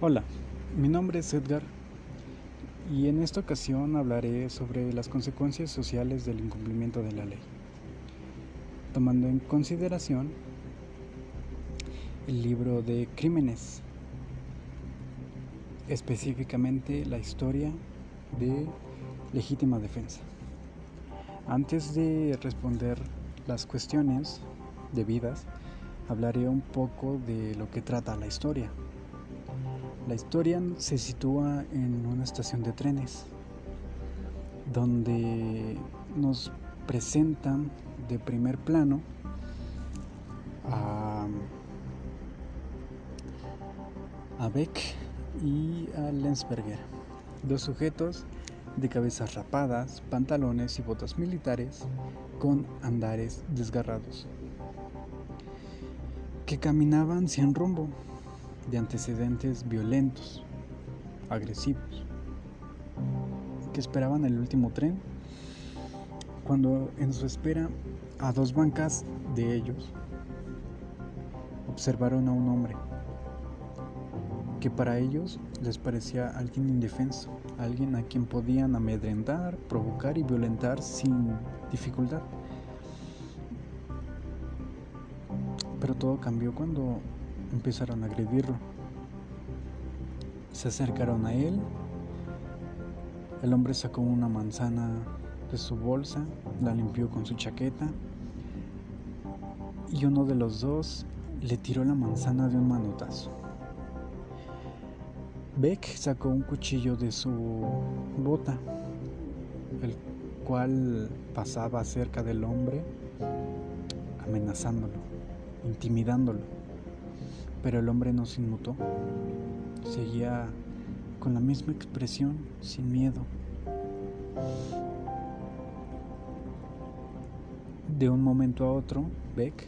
Hola, mi nombre es Edgar y en esta ocasión hablaré sobre las consecuencias sociales del incumplimiento de la ley, tomando en consideración el libro de Crímenes, específicamente la historia de legítima defensa. Antes de responder las cuestiones debidas, hablaré un poco de lo que trata la historia. La historia se sitúa en una estación de trenes donde nos presentan de primer plano a, Beck y a Lensberger, dos sujetos de cabezas rapadas, pantalones y botas militares con andares desgarrados, que caminaban sin rumbo de antecedentes violentos, agresivos, que esperaban el último tren, cuando en su espera a dos bancas de ellos observaron a un hombre que para ellos les parecía alguien indefenso, alguien a quien podían amedrentar, provocar y violentar sin dificultad. Pero todo cambió cuando empezaron a agredirlo. Se acercaron a él. El hombre sacó una manzana de su bolsa, la limpió con su chaqueta y uno de los dos le tiró la manzana de un manotazo. Beck sacó un cuchillo de su bota, el cual pasaba cerca del hombre, amenazándolo, intimidándolo. Pero el hombre no se inmutó. Seguía con la misma expresión, sin miedo. De un momento a otro, Beck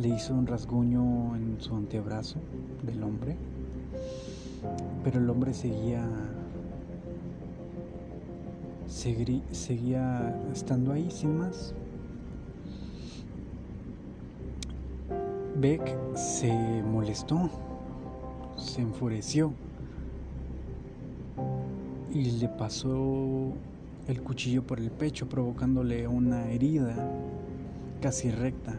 le hizo un rasguño en su antebrazo del hombre, pero el hombre seguía seguía estando ahí sin más. Beck se molestó, se enfureció y le pasó el cuchillo por el pecho provocándole una herida casi recta.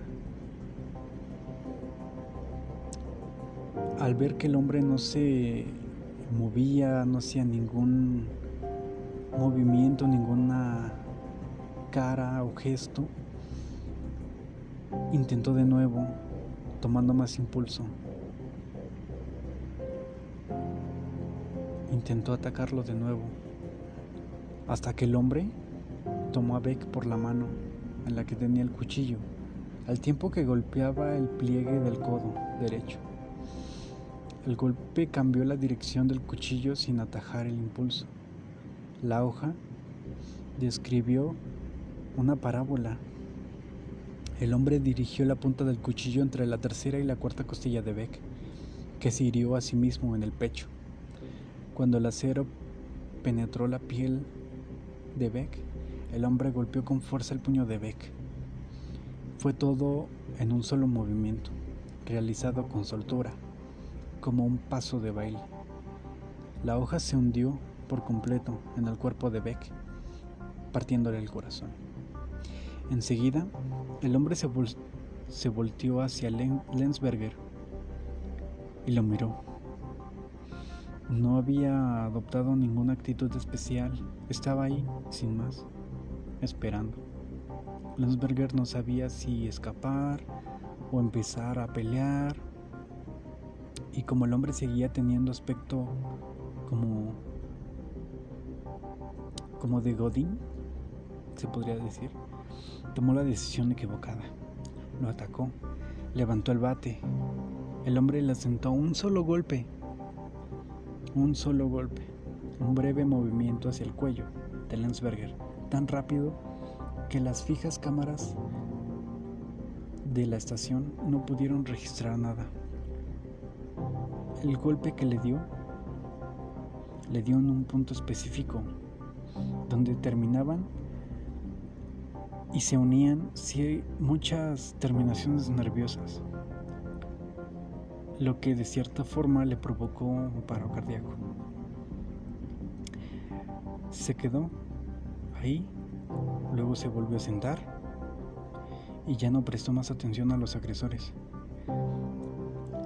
Al ver que el hombre no se movía, no hacía ningún movimiento, ninguna cara o gesto, intentó de nuevo tomando más impulso. Intentó atacarlo de nuevo, hasta que el hombre tomó a Beck por la mano en la que tenía el cuchillo, al tiempo que golpeaba el pliegue del codo derecho. El golpe cambió la dirección del cuchillo sin atajar el impulso. La hoja describió una parábola el hombre dirigió la punta del cuchillo entre la tercera y la cuarta costilla de Beck, que se hirió a sí mismo en el pecho. Cuando el acero penetró la piel de Beck, el hombre golpeó con fuerza el puño de Beck. Fue todo en un solo movimiento, realizado con soltura, como un paso de baile. La hoja se hundió por completo en el cuerpo de Beck, partiéndole el corazón. Enseguida, el hombre se, volteó hacia Lensberger y lo miró. No había adoptado ninguna actitud especial, estaba ahí, sin más, esperando. Lensberger no sabía si escapar o empezar a pelear, y como el hombre seguía teniendo aspecto como como de Godín, se podría decir, tomó la decisión equivocada. Lo atacó, levantó el bate. El hombre le asentó un solo golpe, un solo golpe, un breve movimiento hacia el cuello de Lensberger, tan rápido que las fijas cámaras de la estación no pudieron registrar nada. El golpe que le dio le dio en un punto específico, donde terminaban y se unían muchas terminaciones nerviosas. lo que de cierta forma le provocó un paro cardíaco. Se quedó ahí, luego se volvió a sentar y ya no prestó más atención a los agresores.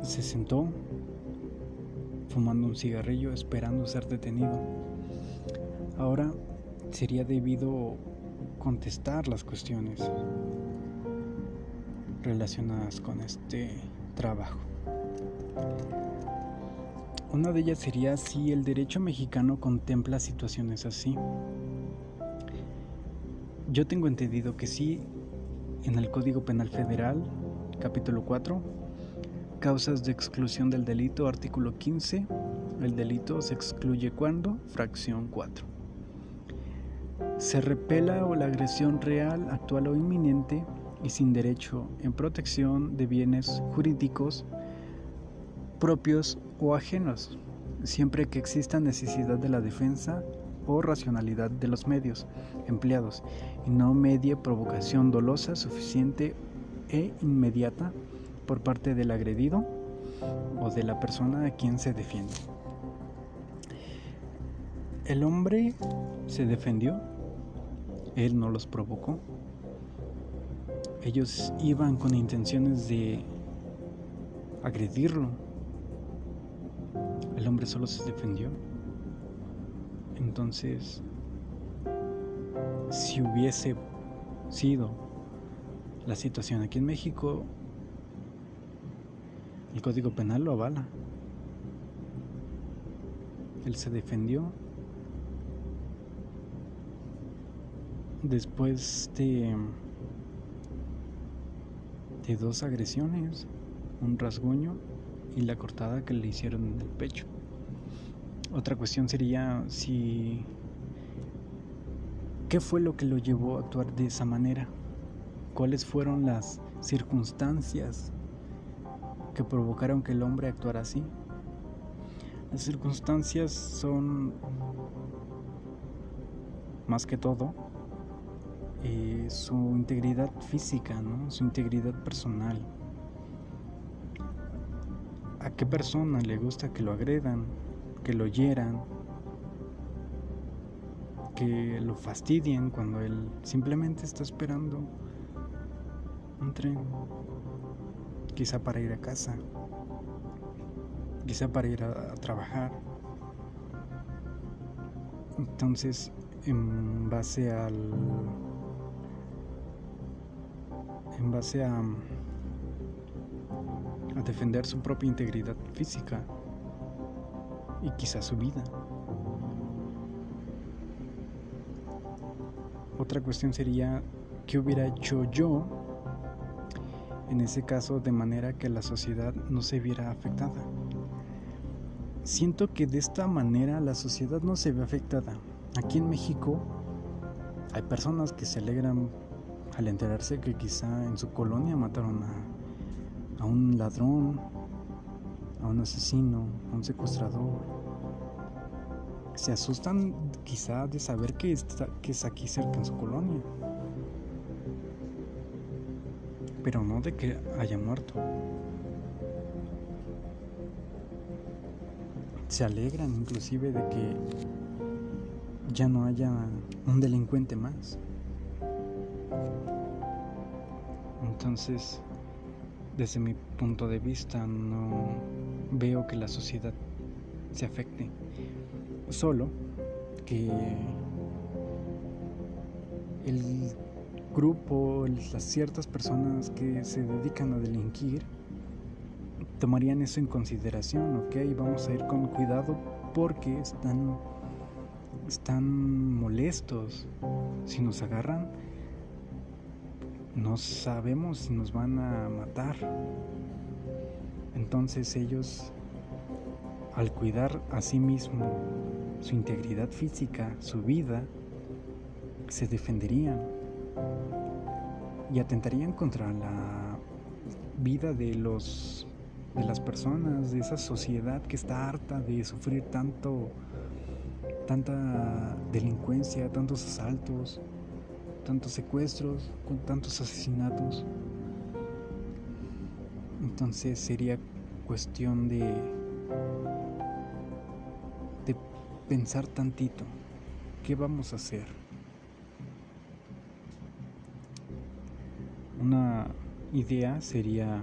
Se sentó fumando un cigarrillo esperando ser detenido. Ahora sería debido contestar las cuestiones relacionadas con este trabajo. Una de ellas sería si el derecho mexicano contempla situaciones así. Yo tengo entendido que sí, en el Código Penal Federal, capítulo 4, causas de exclusión del delito, artículo 15, el delito se excluye cuando, fracción 4. Se repela o la agresión real, actual o inminente y sin derecho en protección de bienes jurídicos propios o ajenos, siempre que exista necesidad de la defensa o racionalidad de los medios empleados y no medie provocación dolosa suficiente e inmediata por parte del agredido o de la persona a quien se defiende. El hombre se defendió, él no los provocó. Ellos iban con intenciones de agredirlo. El hombre solo se defendió. Entonces, si hubiese sido la situación aquí en México, el Código Penal lo avala. Él se defendió después de dos agresiones, un rasguño y la cortada que le hicieron en el pecho. Otra cuestión sería si qué fue lo que lo llevó a actuar de esa manera, cuáles fueron las circunstancias que provocaron que el hombre actuara así. Las circunstancias son más que todo eh, su integridad física, ¿no? su integridad personal. ¿A qué persona le gusta que lo agredan, que lo hieran, que lo fastidien cuando él simplemente está esperando un tren? Quizá para ir a casa, quizá para ir a, a trabajar. Entonces, en base al en base a, defender su propia integridad física y quizás su vida. Otra cuestión sería qué hubiera hecho yo en ese caso de manera que la sociedad no se viera afectada. Siento que de esta manera la sociedad no se ve afectada. Aquí en México hay personas que se alegran al enterarse que quizá en su colonia mataron a, un ladrón, a un asesino, a un secuestrador. Se asustan quizá de saber que, está, que es aquí cerca en su colonia, pero no de que haya muerto. Se alegran inclusive de que ya no haya un delincuente más. Entonces, desde mi punto de vista, no veo que la sociedad se afecte. Solo que el grupo, las ciertas personas que se dedican a delinquir, tomarían eso en consideración, ok, vamos a ir con cuidado porque están, están molestos. Si nos agarran, no sabemos si nos van a matar. Entonces ellos, al cuidar a sí mismo su integridad física, su vida, se defenderían y atentarían contra la vida de los de las personas, de esa sociedad que está harta de sufrir tanto tanta delincuencia, tantos asaltos, tantos secuestros, con tantos asesinatos. Entonces sería cuestión de, de pensar tantito, ¿qué vamos a hacer? Una idea sería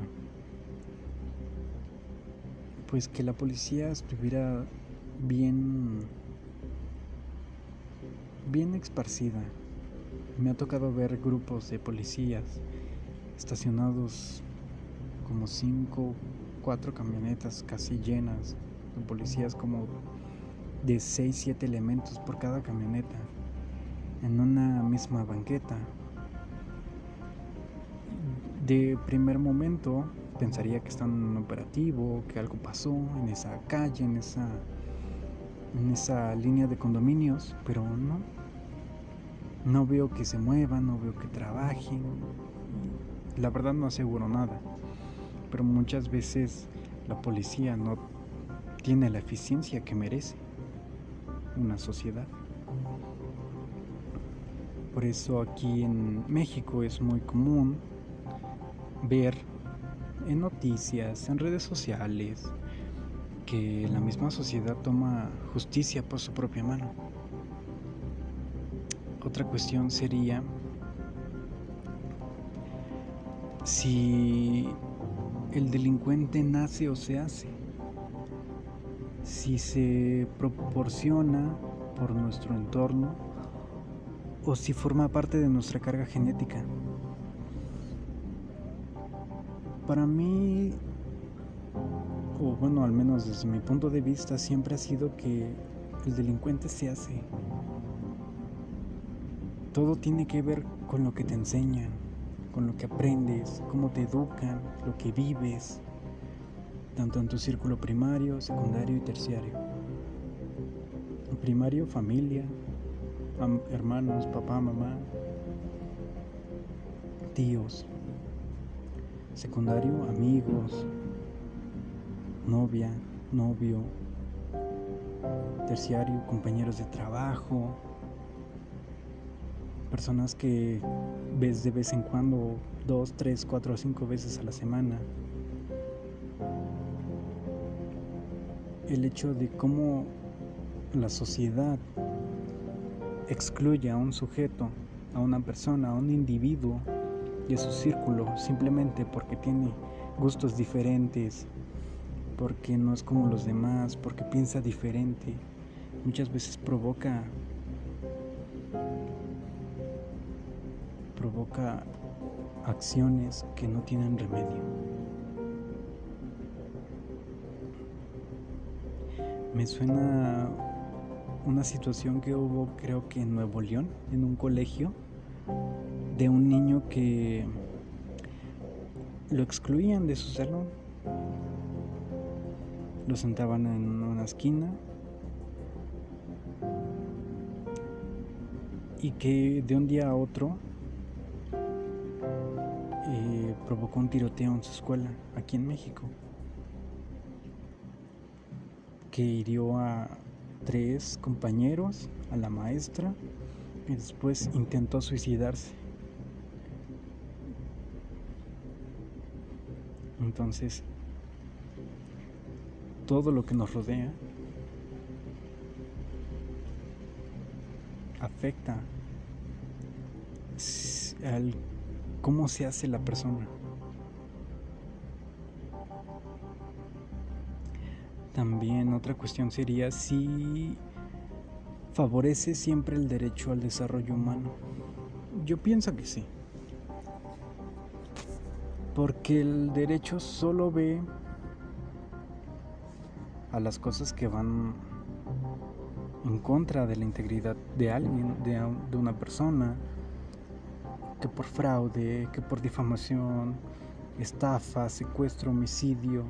pues que la policía estuviera bien bien esparcida. Me ha tocado ver grupos de policías estacionados como cinco, cuatro camionetas casi llenas de policías como de seis, siete elementos por cada camioneta en una misma banqueta. De primer momento pensaría que están en un operativo, que algo pasó en esa calle, en esa, en esa línea de condominios, pero no. No veo que se muevan, no veo que trabajen. La verdad no aseguro nada, pero muchas veces la policía no tiene la eficiencia que merece una sociedad. Por eso aquí en México es muy común ver en noticias, en redes sociales, que la misma sociedad toma justicia por su propia mano. Otra cuestión sería si el delincuente nace o se hace, si se proporciona por nuestro entorno o si forma parte de nuestra carga genética. Para mí, o bueno, al menos desde mi punto de vista, siempre ha sido que el delincuente se hace. Todo tiene que ver con lo que te enseñan, con lo que aprendes, cómo te educan, lo que vives, tanto en tu círculo primario, secundario y terciario. En primario, familia, hermanos, papá, mamá, tíos, secundario, amigos, novia, novio, terciario, compañeros de trabajo, personas que ves de vez en cuando, dos, tres, cuatro o cinco veces a la semana. El hecho de cómo la sociedad excluye a un sujeto, a una persona, a un individuo de su círculo simplemente porque tiene gustos diferentes, porque no es como los demás, porque piensa diferente. Muchas veces provoca provoca acciones que no tienen remedio. Me suena una situación que hubo creo que en Nuevo León, en un colegio, de un niño que lo excluían de su salón. Lo sentaban en una esquina y que de un día a otro provocó un tiroteo en su escuela aquí en México que hirió a tres compañeros, a la maestra y después intentó suicidarse. Entonces, todo lo que nos rodea afecta al cómo se hace la persona. También otra cuestión sería si favorece siempre el derecho al desarrollo humano. Yo pienso que sí. Porque el derecho solo ve a las cosas que van en contra de la integridad de alguien, de, de una persona, que por fraude, que por difamación, estafa, secuestro, homicidio.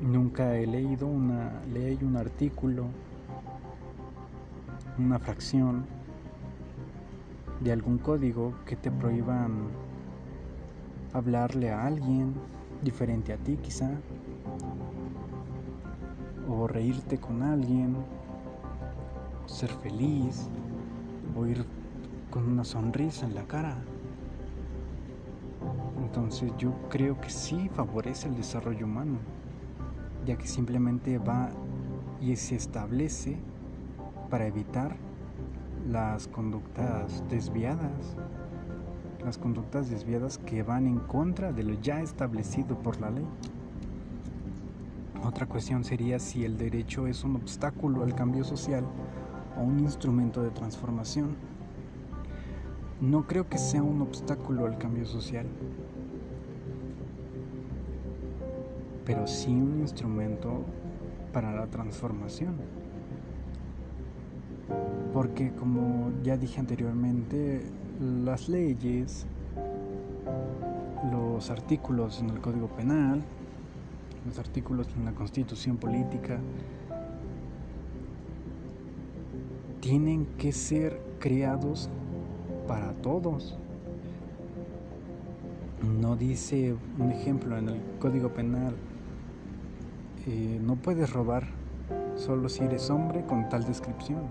Nunca he leído una ley, un artículo, una fracción de algún código que te prohíban hablarle a alguien diferente a ti quizá, o reírte con alguien, ser feliz, o ir con una sonrisa en la cara. Entonces yo creo que sí favorece el desarrollo humano, ya que simplemente va y se establece para evitar las conductas desviadas, las conductas desviadas que van en contra de lo ya establecido por la ley. Otra cuestión sería si el derecho es un obstáculo al cambio social o un instrumento de transformación. No creo que sea un obstáculo al cambio social, pero sí un instrumento para la transformación. Porque como ya dije anteriormente, las leyes, los artículos en el Código Penal, los artículos en la Constitución Política, tienen que ser creados para todos. No dice un ejemplo en el Código Penal, eh, no puedes robar solo si eres hombre con tal descripción.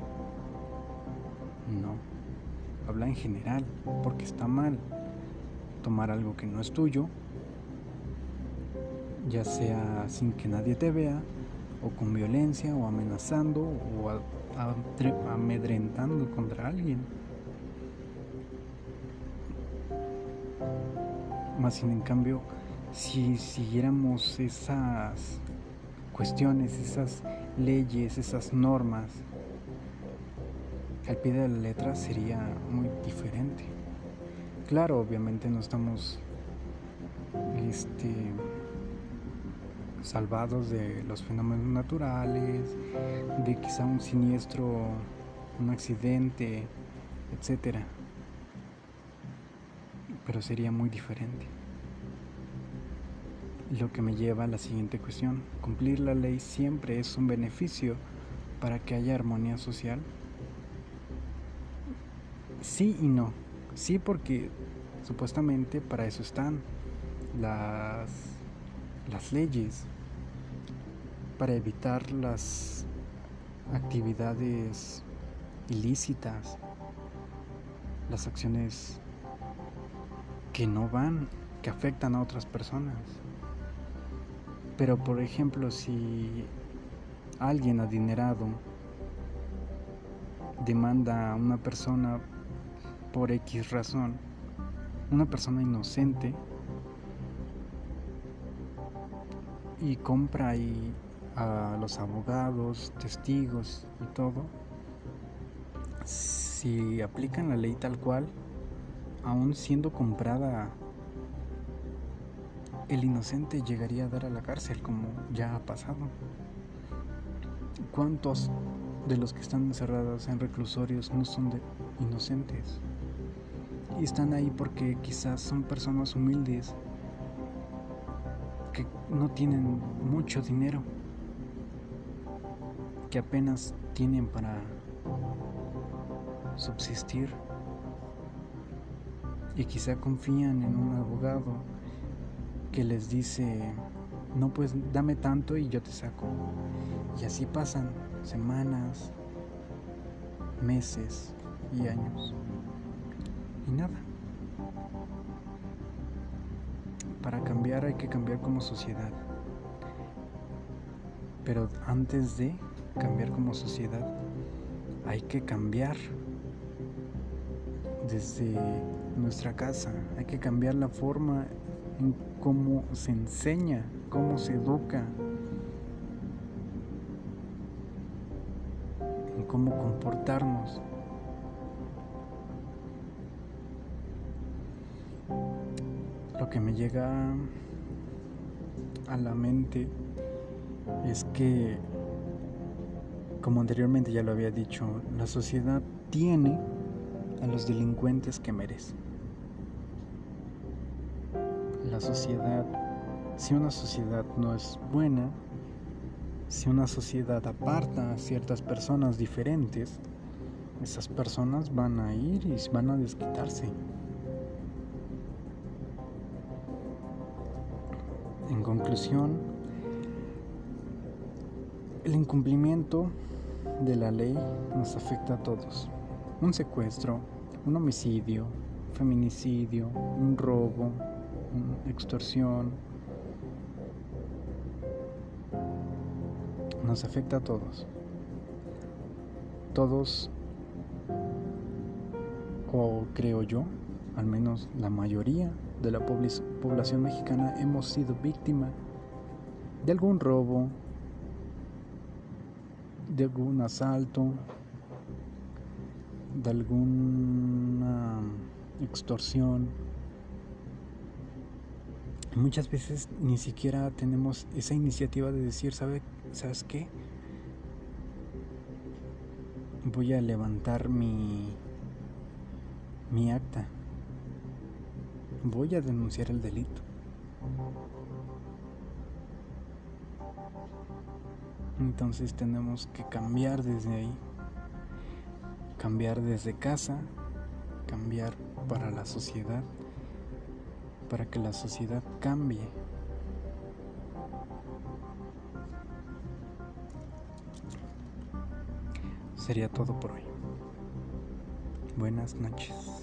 No, habla en general, porque está mal tomar algo que no es tuyo, ya sea sin que nadie te vea, o con violencia, o amenazando, o amedrentando contra alguien. Más sin en cambio, si siguiéramos esas cuestiones, esas leyes, esas normas, al pie de la letra sería muy diferente. Claro, obviamente no estamos este, salvados de los fenómenos naturales, de quizá un siniestro, un accidente, etcétera. Pero sería muy diferente. Lo que me lleva a la siguiente cuestión. ¿Cumplir la ley siempre es un beneficio para que haya armonía social? Sí y no. Sí porque supuestamente para eso están las, las leyes, para evitar las actividades ilícitas, las acciones que no van, que afectan a otras personas. Pero por ejemplo, si alguien adinerado demanda a una persona por X razón, una persona inocente, y compra y a los abogados, testigos y todo, si aplican la ley tal cual, aún siendo comprada el inocente llegaría a dar a la cárcel como ya ha pasado. ¿Cuántos de los que están encerrados en reclusorios no son de inocentes? Y están ahí porque quizás son personas humildes que no tienen mucho dinero, que apenas tienen para subsistir y quizá confían en un abogado que les dice, no pues dame tanto y yo te saco. Y así pasan semanas, meses y años. Y nada. Para cambiar hay que cambiar como sociedad. Pero antes de cambiar como sociedad, hay que cambiar desde nuestra casa. Hay que cambiar la forma en cómo se enseña, cómo se educa, en cómo comportarnos. Lo que me llega a la mente es que, como anteriormente ya lo había dicho, la sociedad tiene a los delincuentes que merece sociedad, si una sociedad no es buena, si una sociedad aparta a ciertas personas diferentes, esas personas van a ir y van a desquitarse. En conclusión, el incumplimiento de la ley nos afecta a todos. Un secuestro, un homicidio, feminicidio, un robo, extorsión. Nos afecta a todos. Todos, o creo yo, al menos la mayoría de la población mexicana hemos sido víctima de algún robo, de algún asalto, de alguna extorsión. Muchas veces ni siquiera tenemos esa iniciativa de decir, ¿sabe, ¿sabes qué? Voy a levantar mi, mi acta. Voy a denunciar el delito. Entonces tenemos que cambiar desde ahí. Cambiar desde casa, cambiar para la sociedad, para que la sociedad cambie. Sería todo por hoy. Buenas noches.